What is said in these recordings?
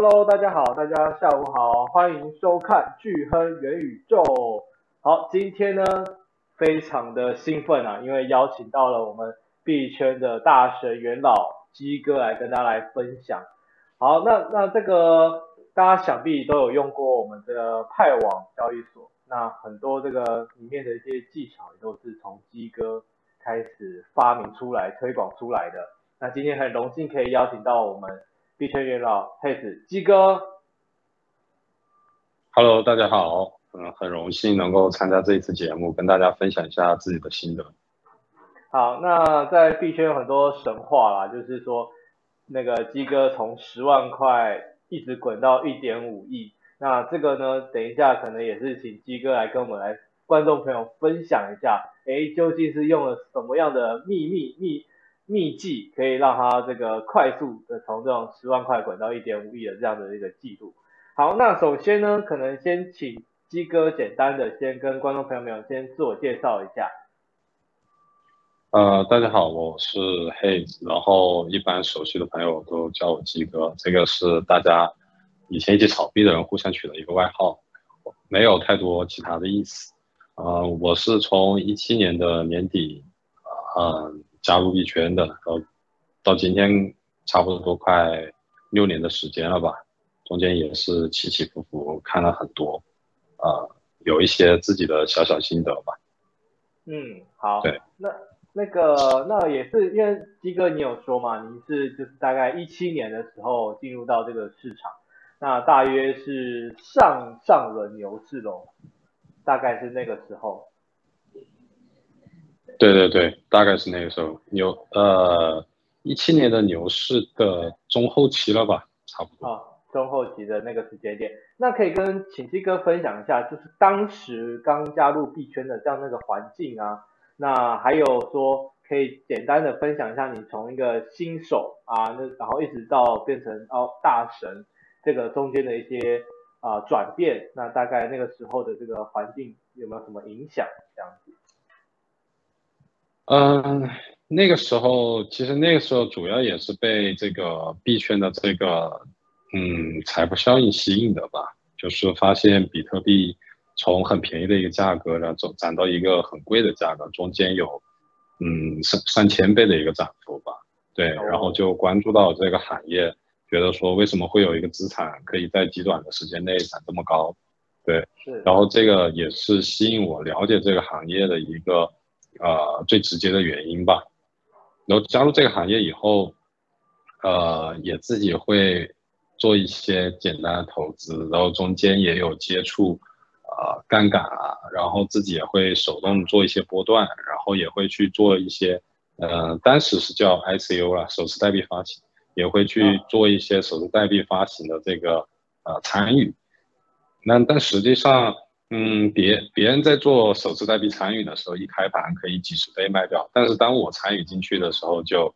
Hello，大家好，大家下午好，欢迎收看巨亨元宇宙。好，今天呢非常的兴奋啊，因为邀请到了我们币圈的大神元老基哥来跟大家来分享。好，那那这个大家想必都有用过我们的派网交易所，那很多这个里面的一些技巧也都是从基哥开始发明出来、推广出来的。那今天很荣幸可以邀请到我们。币圈元老嘿子鸡哥，Hello，大家好，嗯，很荣幸能够参加这一次节目，跟大家分享一下自己的心得。好，那在币圈有很多神话啦，就是说那个鸡哥从十万块一直滚到一点五亿，那这个呢，等一下可能也是请鸡哥来跟我们来观众朋友分享一下，诶，究竟是用了什么样的秘密秘？秘技可以让他这个快速的从这种十万块滚到一点五亿的这样的一个记录。好，那首先呢，可能先请基哥简单的先跟观众朋友们先自我介绍一下。呃，大家好，我是 Haze，然后一般熟悉的朋友都叫我基哥，这个是大家以前一起炒币的人互相取的一个外号，没有太多其他的意思。呃，我是从一七年的年底，呃。加入币圈的，到到今天差不多快六年的时间了吧，中间也是起起伏伏，看了很多，呃，有一些自己的小小心得吧。嗯，好。对。那那个那也是因为鸡哥你有说嘛，你是就是大概一七年的时候进入到这个市场，那大约是上上轮牛市喽，大概是那个时候。对对对，大概是那个时候牛呃一七年的牛市的中后期了吧，差不多。啊，中后期的那个时间点，那可以跟请基哥分享一下，就是当时刚加入币圈的这样那个环境啊，那还有说可以简单的分享一下你从一个新手啊，那然后一直到变成哦大神这个中间的一些啊转变，那大概那个时候的这个环境有没有什么影响这样子？嗯，那个时候其实那个时候主要也是被这个币圈的这个嗯财富效应吸引的吧，就是发现比特币从很便宜的一个价格然后走涨到一个很贵的价格，中间有嗯上上千倍的一个涨幅吧，对，然后就关注到这个行业，觉得说为什么会有一个资产可以在极短的时间内涨这么高，对，然后这个也是吸引我了解这个行业的一个。呃，最直接的原因吧。然后加入这个行业以后，呃，也自己会做一些简单的投资，然后中间也有接触呃杠杆啊，然后自己也会手动做一些波段，然后也会去做一些，呃，当时是叫 ICO 啦，首次代币发行，也会去做一些首次代币发行的这个呃参与。那但实际上。嗯，别别人在做首次代币参与的时候，一开盘可以几十倍卖掉，但是当我参与进去的时候就，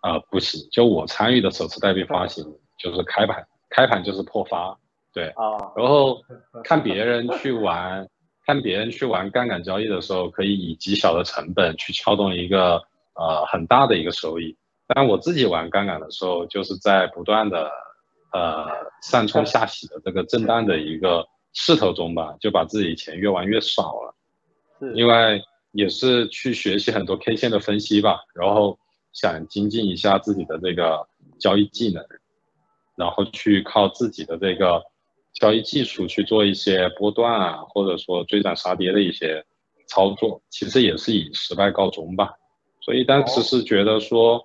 啊、呃、不行，就我参与的首次代币发行就是开盘开盘就是破发，对，啊，然后看别人去玩，看别人去玩杠杆交易的时候，可以以极小的成本去撬动一个呃很大的一个收益，但我自己玩杠杆的时候，就是在不断的呃上冲下洗的这个震荡的一个。势头中吧，就把自己钱越玩越少了。是，因为也是去学习很多 K 线的分析吧，然后想精进一下自己的这个交易技能，然后去靠自己的这个交易技术去做一些波段啊，或者说追涨杀跌的一些操作，其实也是以失败告终吧。所以当时是觉得说，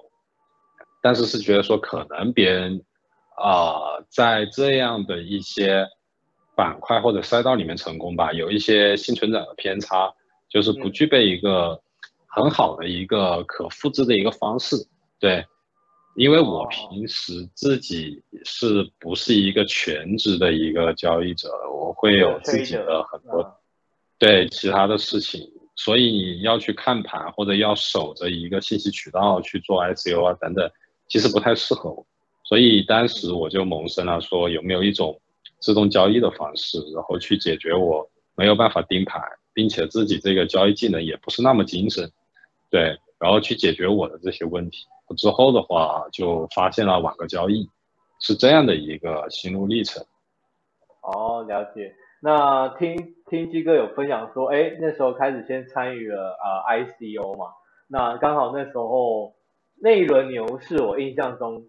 当时是觉得说，可能别人啊、呃，在这样的一些。板块或者赛道里面成功吧，有一些新成长的偏差，就是不具备一个很好的一个可复制的一个方式。对，因为我平时自己是不是一个全职的一个交易者，我会有自己的很多对其他的事情，所以你要去看盘或者要守着一个信息渠道去做 ICO 啊等等，其实不太适合我。所以当时我就萌生了说，有没有一种。自动交易的方式，然后去解决我没有办法盯盘，并且自己这个交易技能也不是那么精深，对，然后去解决我的这些问题。之后的话就发现了网格交易，是这样的一个心路历程。哦，了解。那听听基哥有分享说，哎，那时候开始先参与了啊、ICO 嘛，那刚好那时候那一轮牛市，我印象中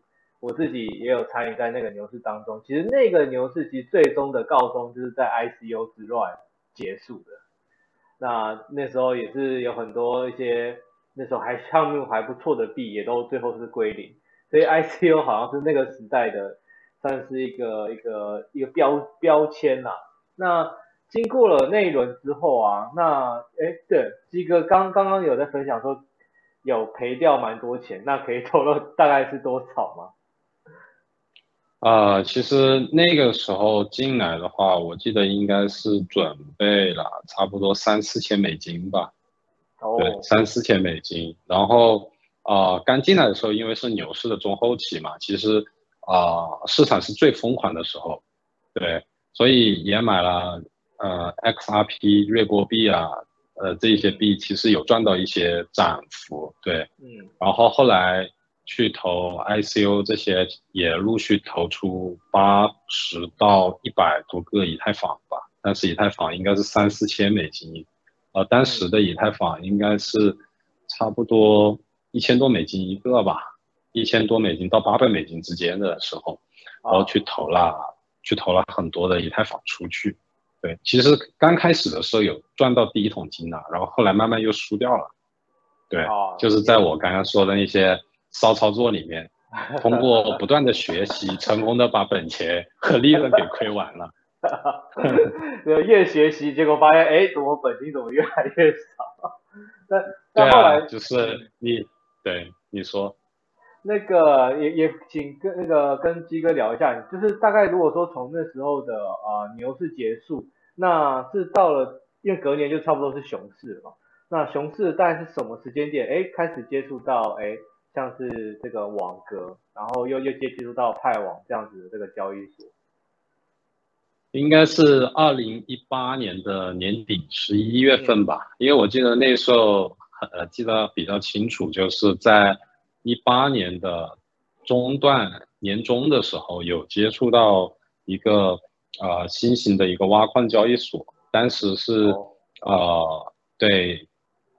我自己也有参与在那个牛市当中。其实那个牛市其实最终的告终就是在 ICO 之乱结束的。那那时候也是有很多一些那时候还项目还不错的币，也都最后是归零。所以 ICO 好像是那个时代的，算是一个一个一个标标签啦、那经过了那一轮之后啊，那哎对，基哥刚刚刚有在分享说有赔掉蛮多钱，那可以透露大概是多少吗？啊、呃，其实那个时候进来的话，我记得应该是准备了差不多三四千美金吧。哦。对，三四千美金。然后啊、呃，刚进来的时候，因为是牛市的中后期嘛，其实啊、呃，市场是最疯狂的时候。对。所以也买了呃 XRP 瑞波币啊，呃这些币其实有赚到一些涨幅。对。嗯。然后后来。去投 ICO 这些也陆续投出八十到一百多个以太坊吧，但是以太坊应该是三四千美金，呃，当时的以太坊应该是差不多一千多美金一个吧，一千多美金到八百美金之间的时候，然后去投了，去投了很多的以太坊出去。对，其实刚开始的时候有赚到第一桶金的，然后后来慢慢又输掉了。对，就是在我刚刚说的那些。骚操作里面，通过不断的学习，成功的把本钱和利润给亏完了。越学习，结果发现，哎，怎么本金怎么越来越少？但 但后来、啊、就是你对你说，那个也也请跟那个跟鸡哥聊一下，就是大概如果说从那时候的啊、呃、牛市结束，那是到了，因为隔年就差不多是熊市了嘛。那熊市大概是什么时间点？哎，开始接触到哎。像是这个网格，然后又又接触到派网这样子的这个交易所，应该是二零一八年的年底十一月份吧，因为我记得那时候呃记得比较清楚，就是在一八年的中段年中的时候有接触到一个呃新型的一个挖矿交易所，当时是呃对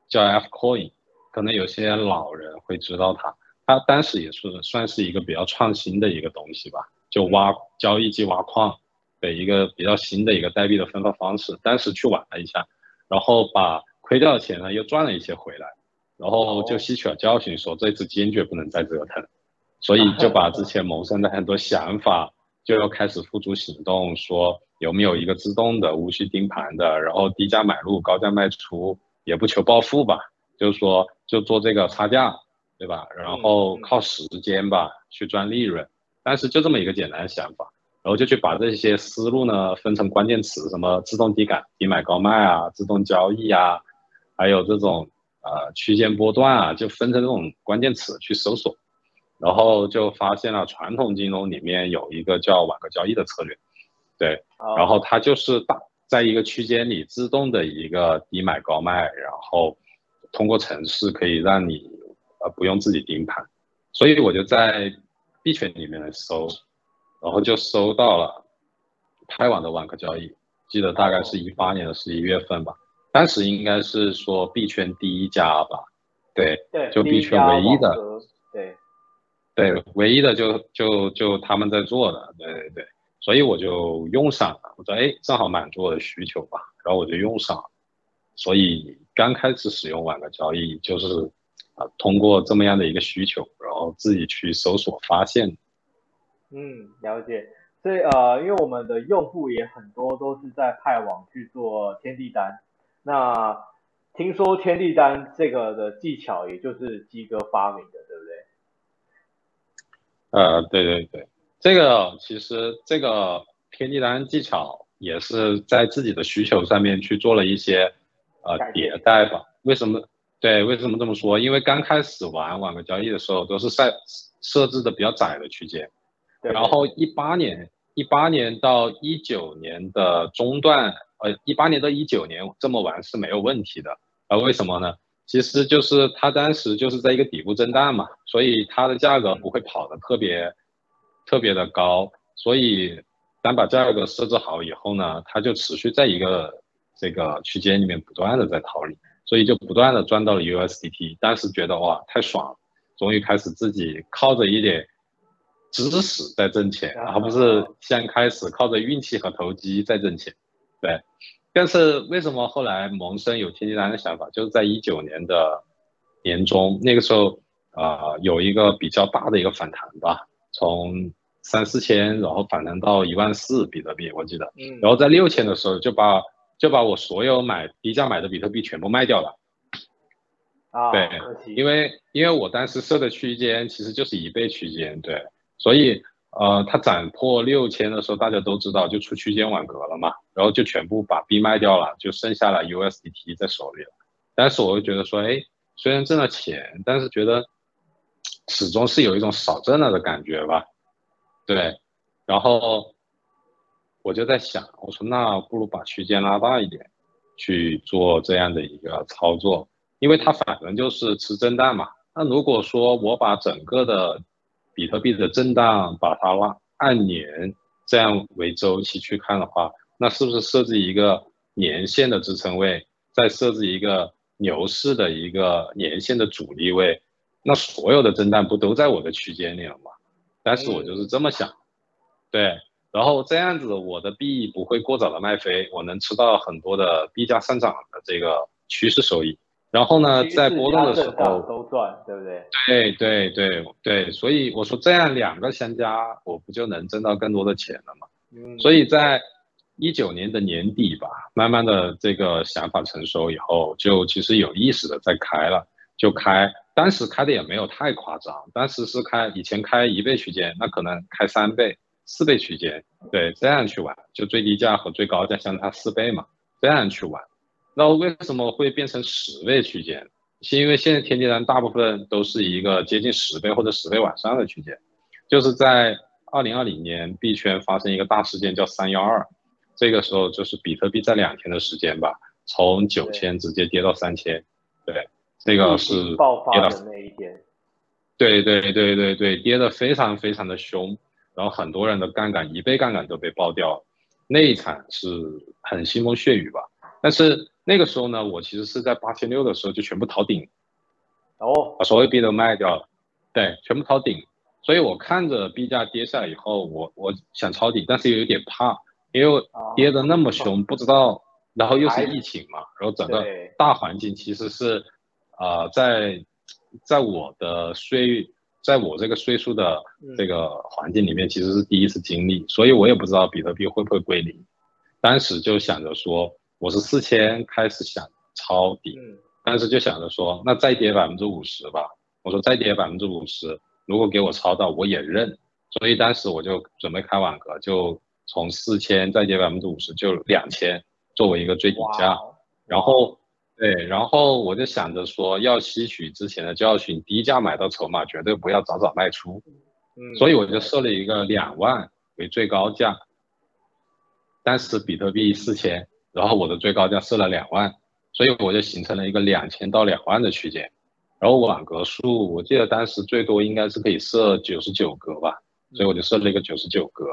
叫 F Coin。可能有些老人会知道它，它当时也是算是一个比较创新的一个东西吧，就挖交易机挖矿的一个比较新的一个代币的分发方式。当时去玩了一下，然后把亏掉的钱呢又赚了一些回来，然后就吸取了教训，说这次坚决不能再折腾，所以就 把之前萌生的很多想法就要开始付诸行动，说有没有一个自动的无需盯盘的，然后低价买入高价卖出，也不求暴富吧。就是说，就做这个差价，对吧？然后靠时间吧去赚利润，但是就这么一个简单的想法，然后就去把这些思路呢分成关键词，什么自动低感、低买高卖啊，自动交易啊，还有这种呃区间波段啊，就分成这种关键词去搜索，然后就发现了传统金融里面有一个叫网格交易的策略，对，然后它就是大在一个区间里自动的一个低买高卖，然后。通过程式可以让你呃不用自己盯盘，所以我就在币圈里面来搜，然后就搜到了拍网的网格交易，记得大概是一八年的十一月份吧，当时应该是说币圈第一家吧，对，对，就币圈唯一的，对，对，唯一的就就就他们在做的，对对。对，所以我就用上了，我说哎，正好满足我的需求吧，然后我就用上了，所以。刚开始使用网格交易，就是啊，通过这么样的一个需求，然后自己去搜索发现。嗯，了解。所以呃，因为我们的用户也很多都是在派网去做天地单。那听说天地单这个的技巧，也就是鸡哥发明的，对不对？呃，对对对，这个其实这个天地单技巧也是在自己的需求上面去做了一些。呃，迭代吧。为什么？对，为什么这么说？因为刚开始玩网格交易的时候，都是设设置的比较窄的区间。然后一八年，一八年到一九年的中段，呃，一八年到一九年这么玩是没有问题的。呃，为什么呢？其实就是它当时就是在一个底部震荡嘛，所以它的价格不会跑得特别特别的高，所以当把价格设置好以后呢，它就持续在一个这个区间里面不断的在逃离，所以就不断的赚到了 USDT，当时觉得哇太爽了，终于开始自己靠着一点知识在挣钱，而不是先开始靠着运气和投机在挣钱，对。但是为什么后来萌生有天地单的想法？就是在一九年的年中，那个时候啊、呃，有一个比较大的一个反弹吧，从三四千，然后反弹到一万四比特币，我记得，嗯，然后在六千的时候就把就把我所有买低价买的比特币全部卖掉了，啊，对，因为因为我当时设的区间其实就是一倍区间，对，所以。呃，它涨破六千的时候，大家都知道就出区间网格了嘛，然后就全部把币卖掉了，就剩下了 USDT 在手里了。但是我又觉得说，哎，虽然挣了钱，但是觉得始终是有一种少挣了的感觉吧。对，然后我就在想，我说那不如把区间拉大一点，去做这样的一个操作，因为它反正就是吃震荡嘛。那如果说我把整个的比特币的震荡，把它拉按年这样为周期去看的话，那是不是设置一个年线的支撑位，再设置一个牛市的一个年线的阻力位，那所有的震荡不都在我的区间里了吗？但是我就是这么想，对，然后这样子我的币不会过早的卖飞，我能吃到很多的币价上涨的这个趋势收益。然后呢，在波动的时候都赚，对不对？对对对对，所以我说这样两个相加，我不就能挣到更多的钱了吗？嗯，所以在一九年的年底吧，慢慢的这个想法成熟以后，就其实有意识的在开了，就开，当时开的也没有太夸张，当时是开以前开一倍区间，那可能开三倍、四倍区间，对，这样去玩，就最低价和最高价相差四倍嘛，这样去玩。那为什么会变成十倍区间？是因为现在天地单大部分都是一个接近十倍或者十倍往上的区间，就是在二零二零年币圈发生一个大事件叫三幺二，这个时候就是比特币在两天的时间吧，从九千直接跌到三千，对，这个是爆发的那一天，对对对对对，跌得非常非常的凶，然后很多人的杠杆一倍杠杆都被爆掉了，那一场是很腥风血雨吧，但是。那个时候呢，我其实是在八千六的时候就全部逃顶，哦，把所有币都卖掉了，对，全部逃顶。所以我看着币价跌下来以后，我我想抄底，但是又有点怕，因为跌的那么凶，不知道，然后又是疫情嘛，然后整个大环境其实是，呃，在在我的岁，在我这个岁数的这个环境里面，其实是第一次经历，所以我也不知道比特币会不会归零，当时就想着说。我是四千开始想抄底，但是就想着说，那再跌百分之五十吧。我说再跌百分之五十，如果给我抄到，我也认。所以当时我就准备开网格，就从四千再跌百分之五十，就两千作为一个最底价。然后，对，然后我就想着说，要吸取之前的教训，低价买到筹码，绝对不要早早卖出。嗯所以我就设了一个两万为最高价。当时比特币四千。然后我的最高价设了两万，所以我就形成了一个两千到两万的区间。然后网格数，我记得当时最多应该是可以设九十九格吧，所以我就设了一个九十九格，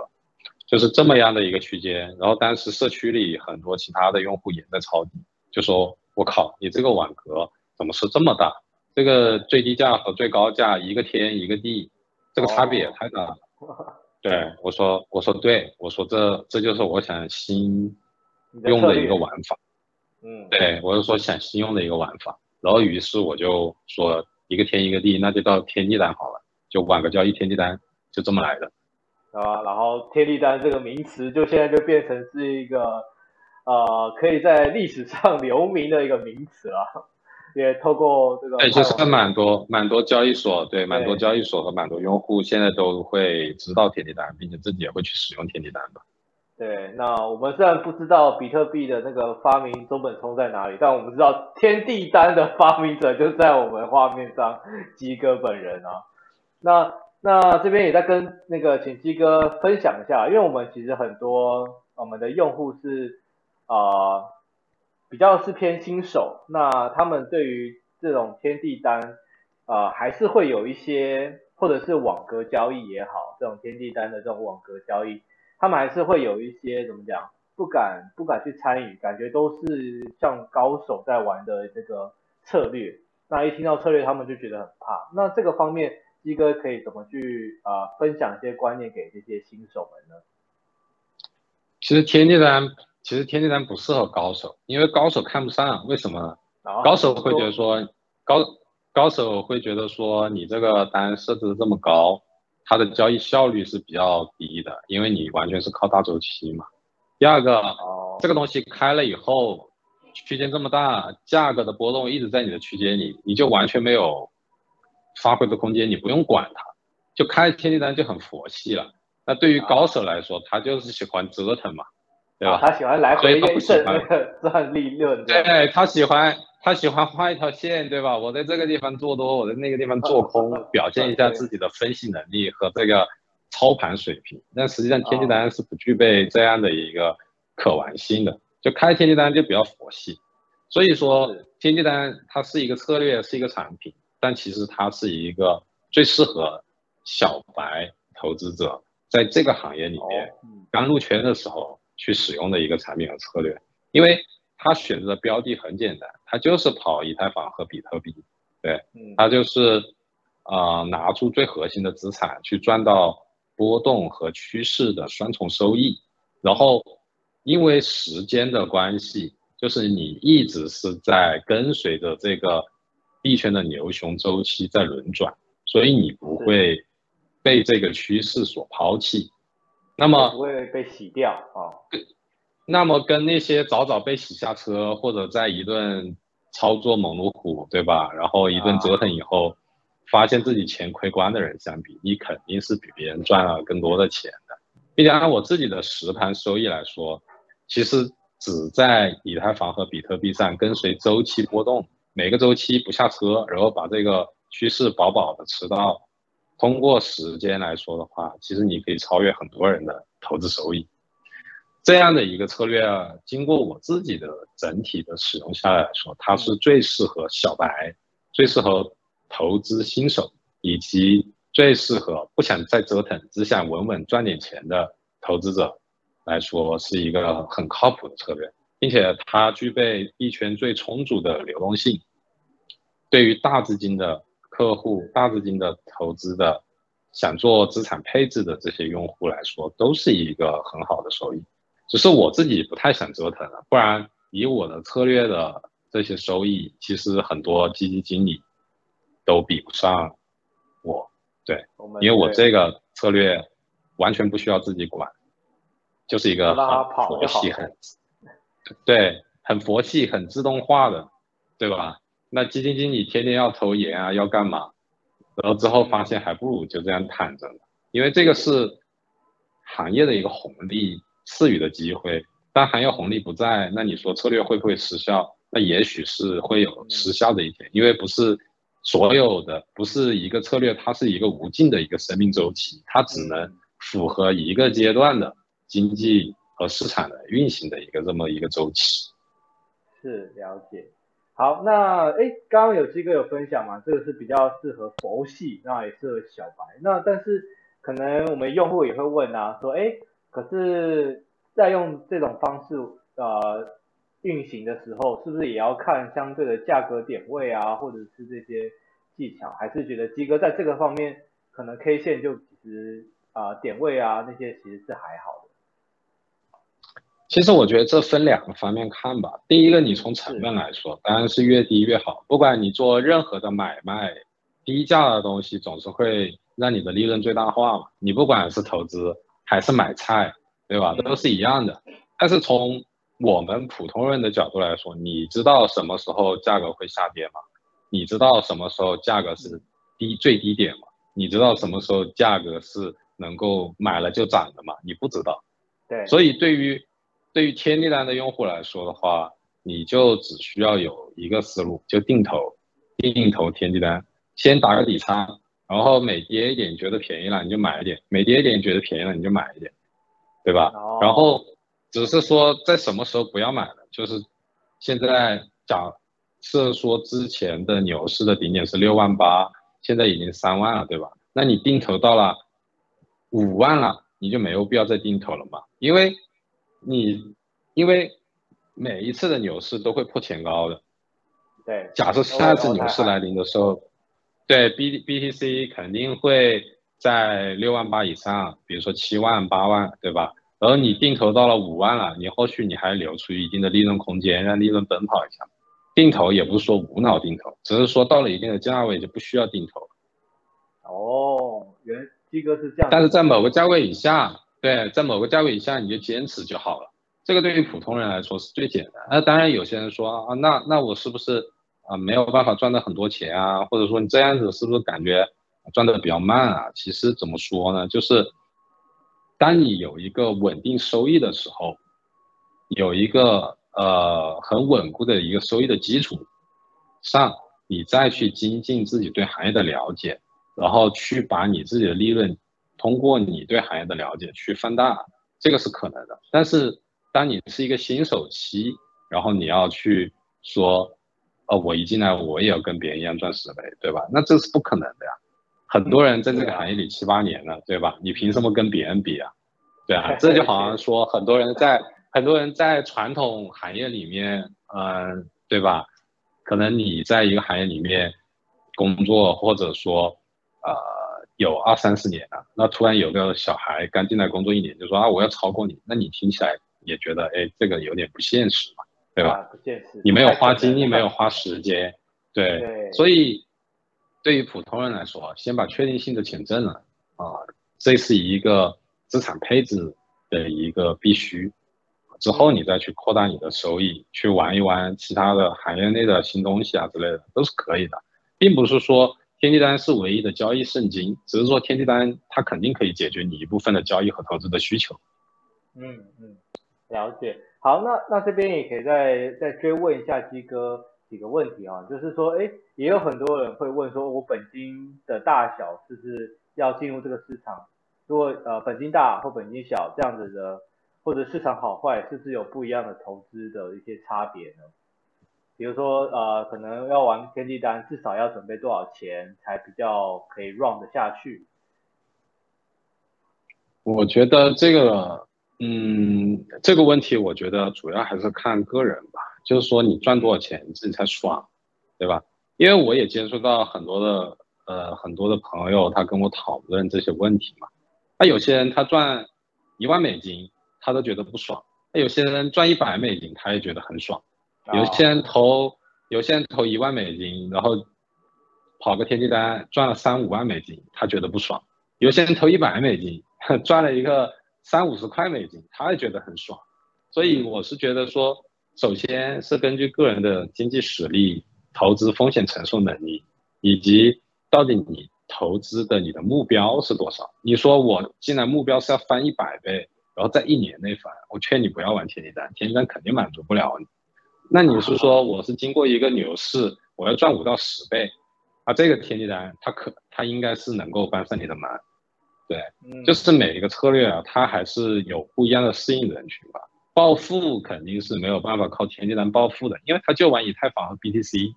就是这么样的一个区间。然后当时社区里很多其他的用户也在抄底，就说：“我靠，你这个网格怎么是这么大？这个最低价和最高价一个天一个地，这个差别也太大了。”对，我说：“我说对，我说这这就是我想新。”用的一个玩法，嗯，对，我是说想新用的一个玩法，然后于是我就说一个天一个地，那就到天地单好了，就网格交易天地单，就这么来的。啊，然后天地单这个名词就现在就变成是一个，呃，可以在历史上 留名的一个名词啊，也透过这个。对，就是蛮多蛮多交易所，对，蛮多交易所和蛮多用户现在都会知道天地单，并且自己也会去使用天地单吧。对，那我们虽然不知道比特币的那个发明中本聪在哪里，但我们知道天地单的发明者就在我们画面上，鸡哥本人啊。那那这边也在跟那个请鸡哥分享一下，因为我们其实很多我们的用户是啊、呃、比较是偏新手，那他们对于这种天地单啊、呃、还是会有一些或者是网格交易也好，这种天地单的这种网格交易，他们还是会有一些怎么讲，不敢不敢去参与，感觉都是像高手在玩的这个策略。那一听到策略，他们就觉得很怕。那这个方面，基哥可以怎么去啊、呃、分享一些观念给这些新手们呢？其实天地单，其实天地单不适合高手，因为高手看不上。为什么呢？高手会觉得说，高高手会觉得说，你这个单设置的这么高，它的交易效率是比较低的，因为你完全是靠大周期嘛。第二个，这个东西开了以后，区间这么大，价格的波动一直在你的区间里，你就完全没有发挥的空间，你不用管它，就开天地单就很佛系了。那对于高手来说，他就是喜欢折腾嘛，对吧？他喜欢来回验证那个赚利润。对，他喜欢他喜欢画一条线，对吧？我在这个地方做多，我在那个地方做空，表现一下自己的分析能力和这个操盘水平。但实际上，天气单是不具备这样的一个可玩性的，就开天气单就比较佛系。所以说，天气单它是一个策略，是一个产品，但其实它是一个最适合小白投资者。在这个行业里面，刚入圈的时候去使用的一个产品和策略，因为他选择的标的很简单，他就是跑以太坊和比特币，对，他就是啊、呃、拿出最核心的资产去赚到波动和趋势的双重收益，然后因为时间的关系，就是你一直是在跟随着这个币圈的牛熊周期在轮转，所以你不会。被这个趋势所抛弃，那么不会被洗掉啊。那么跟那些早早被洗下车，或者在一顿操作猛如虎，对吧？然后一顿折腾以后，发现自己钱亏光的人相比，你肯定是比别人赚了更多的钱的。并且按我自己的实盘收益来说，其实只在以太坊和比特币上跟随周期波动，每个周期不下车，然后把这个趋势饱饱的吃到。通过时间来说的话，其实你可以超越很多人的投资收益。这样的一个策略啊，经过我自己的整体的使用下来来说，它是最适合小白、最适合投资新手，以及最适合不想再折腾、只想稳稳赚点钱的投资者来说，是一个很靠谱的策略，并且它具备币圈最充足的流动性，对于大资金的。客户大资金的投资的，想做资产配置的这些用户来说，都是一个很好的收益。只是我自己不太想折腾了，不然以我的策略的这些收益，其实很多基金经理都比不上我。对，因为我这个策略完全不需要自己管，就是一个很佛系、很对、很佛系、很自动化的，对吧？那基金经理天天要投研啊，要干嘛？然后之后发现还不如就这样躺着呢，因为这个是行业的一个红利赐予的机会。当行业红利不在，那你说策略会不会失效？那也许是会有失效的一天，因为不是所有的，不是一个策略，它是一个无尽的一个生命周期，它只能符合一个阶段的经济和市场的运行的一个这么一个周期。是，了解。好，那哎，刚刚有基哥有分享嘛，这个是比较适合佛系，那也适合小白。那但是可能我们用户也会问啊，说哎，可是，在用这种方式呃运行的时候，是不是也要看相对的价格点位啊，或者是这些技巧？还是觉得基哥在这个方面可能 K 线就其实啊、点位啊那些其实是还好。其实我觉得这分两个方面看吧。第一个，你从成本来说，当然是越低越好。不管你做任何的买卖，低价的东西总是会让你的利润最大化嘛。你不管是投资还是买菜，对吧？都是一样的。但是从我们普通人的角度来说，你知道什么时候价格会下跌吗？你知道什么时候价格是低最低点吗？你知道什么时候价格是能够买了就涨的吗？你不知道。对。所以对于对于天地单的用户来说的话，你就只需要有一个思路，就定投，定投天地单，先打个底仓，然后每跌一点你觉得便宜了你就买一点，每跌一点你觉得便宜了你就买一点，对吧？然后只是说在什么时候不要买了，就是现在假设说之前的牛市的顶点是六万八，现在已经三万了，对吧？那你定投到了五万了，你就没有必要再定投了嘛？因为你因为每一次的牛市都会破前高的。对，假设下一次牛市来临的时候，对 B BTC 肯定会在六万八以上，比如说七万八万，对吧？然后你定投到了五万了，你后续你还留出一定的利润空间，让利润奔跑一下。定投也不是说无脑定投，只是说到了一定的价位就不需要定投。哦，原来鸡哥是这样。但是在某个价位以下，对，在某个价位以下你就坚持就好了。这个对于普通人来说是最简单。那当然有些人说啊，那那我是不是？啊，没有办法赚到很多钱啊，或者说你这样子是不是感觉赚的比较慢啊？其实怎么说呢，就是当你有一个稳定收益的时候，有一个呃很稳固的一个收益的基础上，你再去精进自己对行业的了解，然后去把你自己的利润通过你对行业的了解去放大，这个是可能的。但是当你是一个新手期，然后你要去说。哦，我一进来我也要跟别人一样赚十倍，对吧？那这是不可能的呀。很多人在这个行业里七八年了，对吧？你凭什么跟别人比啊？对啊，这就好像说很多人在很多人在传统行业里面，嗯，对吧？可能你在一个行业里面工作，或者说呃有二三十年了，那突然有个小孩刚进来工作一年，就说啊我要超过你，那你听起来也觉得哎这个有点不现实嘛。对吧？不现实你没有花精力，没有花时间，对，对，所以对于普通人来说，先把确定性的钱挣了啊，这是一个资产配置的一个必须。之后你再去扩大你的收益，去玩一玩其他的行业内的新东西啊之类的，都是可以的，并不是说天地单是唯一的交易圣经，只是说天地单它肯定可以解决你一部分的交易和投资的需求。嗯嗯，了解。好，那那这边也可以再再追问一下鸡哥几个问题啊，就是说，哎，也有很多人会问说，我本金的大小是不是要进入这个市场？如果呃本金大或本金小这样子的，或者市场好坏，是不是有不一样的投资的一些差别呢？比如说呃，可能要玩天地单，至少要准备多少钱才比较可以 run 得下去？我觉得这个。嗯，这个问题我觉得主要还是看个人吧，就是说你赚多少钱你自己才爽，对吧？因为我也接触到很多的呃很多的朋友，他跟我讨论这些问题嘛。那有些人他赚一万美金，他都觉得不爽；那有些人赚一百美金，他也觉得很爽。有些人投有些人投一万美金，然后跑个天地单赚了三五万美金，他觉得不爽。有些人投一百美金 赚了一个。三五十块美金，他也觉得很爽，所以我是觉得说，首先是根据个人的经济实力、投资风险承受能力，以及到底你投资的你的目标是多少。你说我既然目标是要翻一百倍，然后在一年内翻，我劝你不要玩天地单，天地单肯定满足不了你。那你是说我是经过一个牛市，我要赚五到十倍，啊，这个天地单它可它应该是能够帮上你的忙。对，就是每一个策略啊，它还是有不一样的适应人群吧。暴富肯定是没有办法靠天地单暴富的，因为它就玩以太坊和 BTC，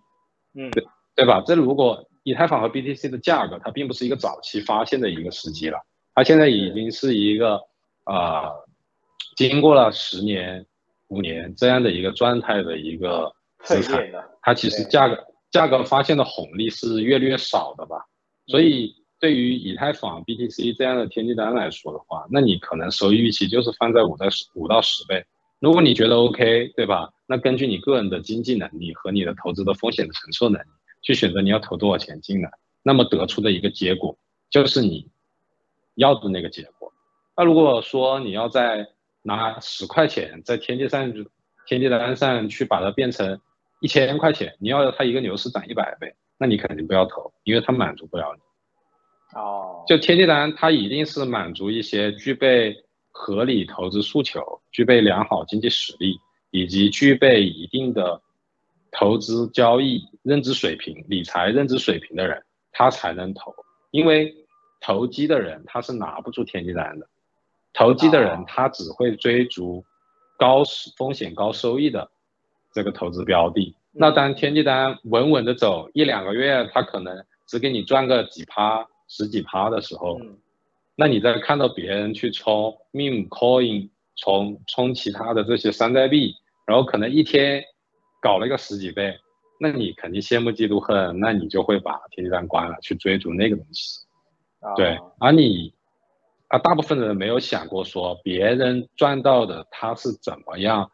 嗯，对对吧？这如果以太坊和 BTC 的价格，它并不是一个早期发现的一个时机了，它现在已经是一个啊、呃，经过了十年、五年这样的一个状态的一个资产，它其实价格价格发现的红利是越来越少的吧，所以。对于以太坊、BTC 这样的天地单来说的话，那你可能收益预期就是放在五到十五到十倍。如果你觉得 OK，对吧？那根据你个人的经济能力和你的投资的风险的承受能力，去选择你要投多少钱进来，那么得出的一个结果就是你要的那个结果。那如果说你要再拿十块钱在天地上天地单上去把它变成一千块钱，你要它一个牛市涨一百倍，那你肯定不要投，因为它满足不了你。哦，就天地单，它一定是满足一些具备合理投资诉求、具备良好经济实力以及具备一定的投资交易认知水平、理财认知水平的人，他才能投。因为投机的人他是拿不住天地单的，投机的人他只会追逐高风险高收益的这个投资标的。那当天地单稳稳的走一两个月，他可能只给你赚个几趴，十几趴的时候，嗯、那你在看到别人去冲 meme coin，冲冲其他的这些山寨币，然后可能一天搞了一个十几倍，那你肯定羡慕嫉妒恨，那你就会把天地单关了，去追逐那个东西。啊、对，而你啊，大部分人没有想过说别人赚到的他是怎么样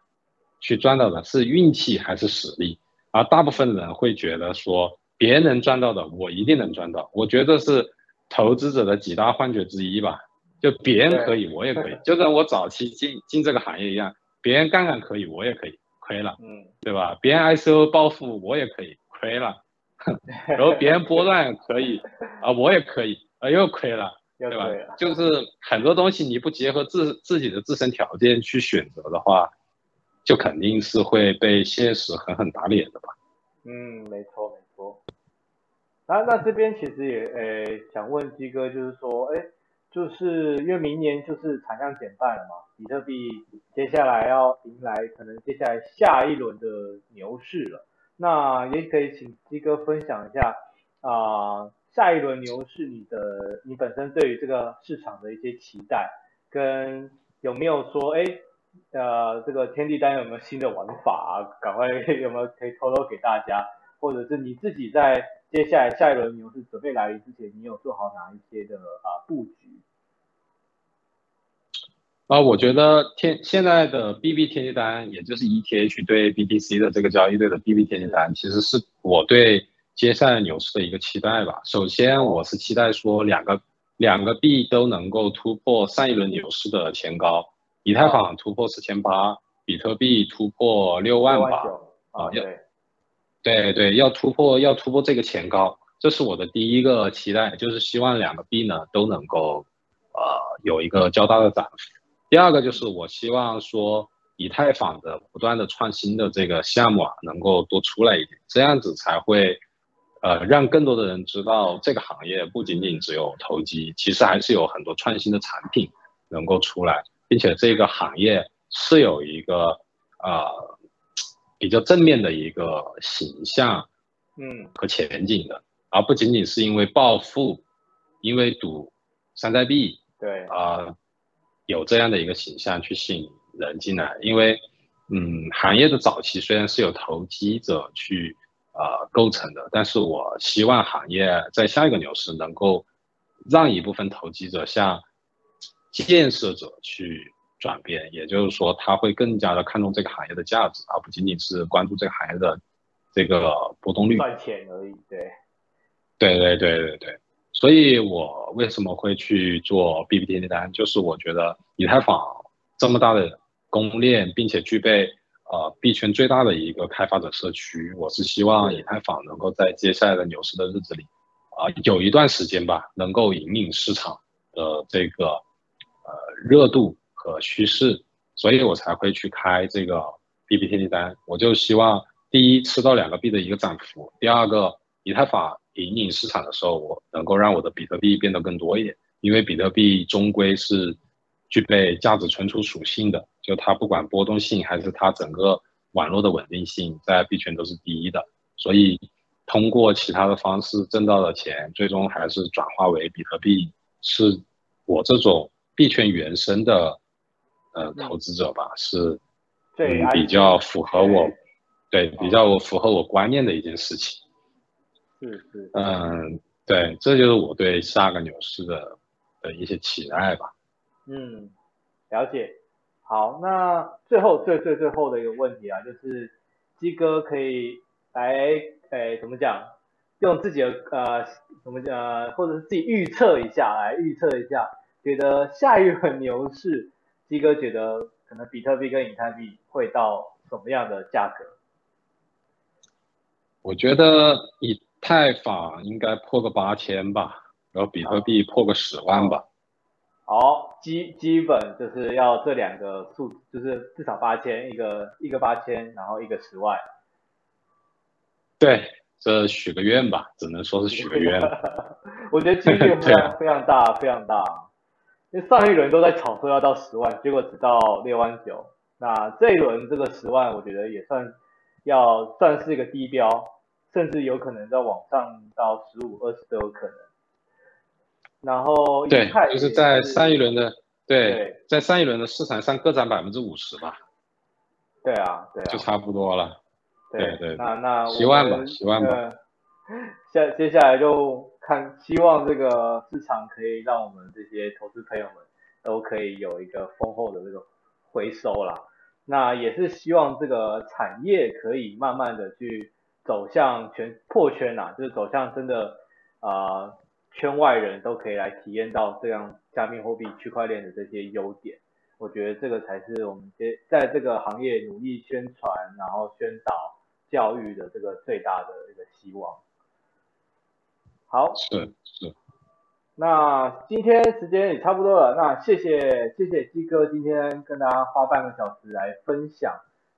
去赚到的，是运气还是实力？而大部分人会觉得说。别人能赚到的，我一定能赚到。我觉得是投资者的几大幻觉之一吧。就别人可以，我也可以。就跟我早期进进这个行业一样，别人杠杆可以，我也可以，亏了，嗯，对吧？别人 ICO 暴富，我也可以，亏了。然后别人波段可以，啊，我也可以，啊，又亏了，对吧？就是很多东西你不结合自自己的自身条件去选择的话，就肯定是会被现实狠狠打脸的吧。嗯，没错没错。那那这边其实也诶想问鸡哥，就是说，哎，就是因为明年就是产量减半了嘛，比特币接下来要迎来可能接下来下一轮的牛市了。那也可以请鸡哥分享一下啊、呃，下一轮牛市你的你本身对于这个市场的一些期待，跟有没有说，哎，呃，这个天地单有没有新的玩法啊？赶快 有没有可以透露给大家，或者是你自己在。接下来下一轮牛市准备来临之前，你有做好哪一些的啊布局？啊，我觉得天现在的 BB 天地单，也就是 ETH 对 BTC 的这个交易对的 BB 天地单，其实是我对接下来牛市的一个期待吧。首先，我是期待说两个两个币都能够突破上一轮牛市的前高，以太坊突破四千八，比特币突破六万八啊，要。对对，要突破要突破这个前高，这是我的第一个期待，就是希望两个币呢都能够，呃，有一个较大的涨幅。第二个就是我希望说以太坊的不断的创新的这个项目啊，能够多出来一点，这样子才会，呃，让更多的人知道这个行业不仅仅只有投机，其实还是有很多创新的产品能够出来，并且这个行业是有一个，呃。比较正面的一个形象，嗯，和前景的，而不仅仅是因为暴富，因为赌山寨币，对啊、呃，有这样的一个形象去吸引人进来。因为，嗯，行业的早期虽然是有投机者去啊、呃、构成的，但是我希望行业在下一个牛市能够让一部分投机者向建设者去。转变，也就是说，他会更加的看重这个行业的价值，而不仅仅是关注这个行业的这个波动率。赚钱而已，对。对对对对对，所以我为什么会去做 BBT 订单？就是我觉得以太坊这么大的公链，并且具备呃币圈最大的一个开发者社区，我是希望以太坊能够在接下来的牛市的日子里，啊、呃，有一段时间吧，能够引领市场的这个呃热度。和趋势，所以我才会去开这个 BB 天地单。我就希望第一吃到两个币的一个涨幅，第二个以太坊引领市场的时候，我能够让我的比特币变得更多一点。因为比特币终归是具备价值存储属性的，就它不管波动性还是它整个网络的稳定性，在币圈都是第一的。所以通过其他的方式挣到的钱，最终还是转化为比特币，是我这种币圈原生的。呃，投资者吧，是，嗯，比较符合我，对，比较符合我观念的一件事情。是是。嗯，对，这就是我对下个牛市的的一些期待吧。嗯，了解。好，那最后最最最后的一个问题啊，就是鸡哥可以来，诶，怎么讲？用自己的呃，怎么讲？或者是自己预测一下，来预测一下，觉得下一轮牛市。鸡哥觉得可能比特币跟以太币会到什么样的价格？我觉得以太坊应该破个八千吧，然后比特币破个十万吧。好，基基本就是要这两个数，就是至少八千，一个一个八千，然后一个十万。对，这许个愿吧，只能说是许个愿。我觉得几率非常非常大，非常大。因为上一轮都在炒作要到十万，结果只到六万九。那这一轮这个十万，我觉得也算要算是一个低标，甚至有可能再往上到十五、二十都有可能。然后对，就是在上一轮的对，对，在上一轮的市场上各占百分之五十吧。对啊，对啊，就差不多了。对对，对，那那希望吧，希望吧。下接下来就看，希望这个市场可以让我们这些投资朋友们都可以有一个丰厚的这个回收啦。那也是希望这个产业可以慢慢的去走向全破圈呐，就是走向真的啊、呃、圈外人都可以来体验到这样加密货币区块链的这些优点。我觉得这个才是我们在在这个行业努力宣传，然后宣导教育的这个最大的一个希望。好，是是。那今天时间也差不多了，那谢谢谢谢鸡哥今天跟大家花半个小时来分享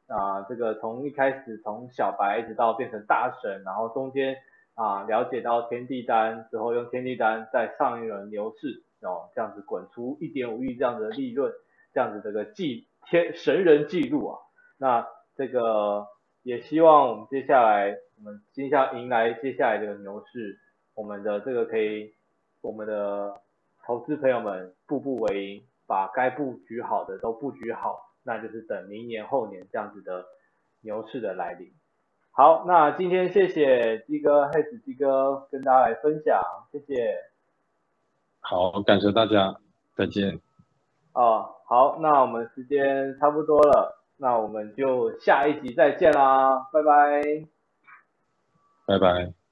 啊，这个从一开始从小白一直到变成大神，然后中间啊了解到天地单之后用天地单在上一轮牛市哦这样子滚出一点五亿这样子的利润。这样子这个记天神人记录啊，那这个也希望我们接下来我们接下迎来接下来这个牛市，我们的这个可以我们的投资朋友们步步为营，把该布局好的都布局好，那就是等明年后年这样子的牛市的来临。好，那今天谢谢鸡哥、黑子鸡哥跟大家来分享，谢谢。好，感谢大家，再见。哦，好，那我们时间差不多了，那我们就下一集再见啦，拜拜，拜拜。